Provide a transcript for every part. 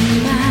in my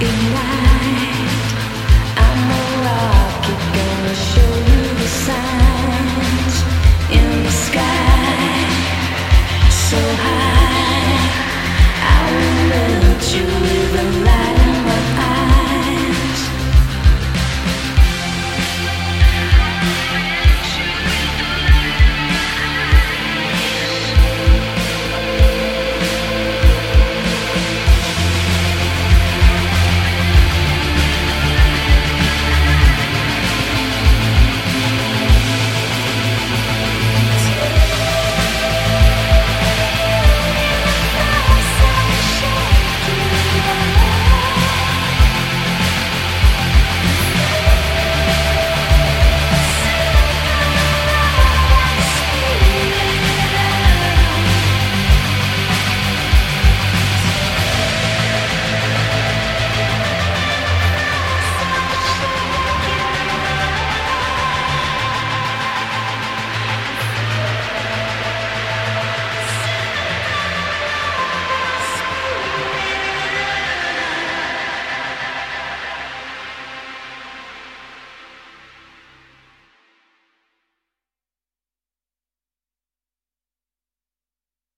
Be right. I'm a rocket girl.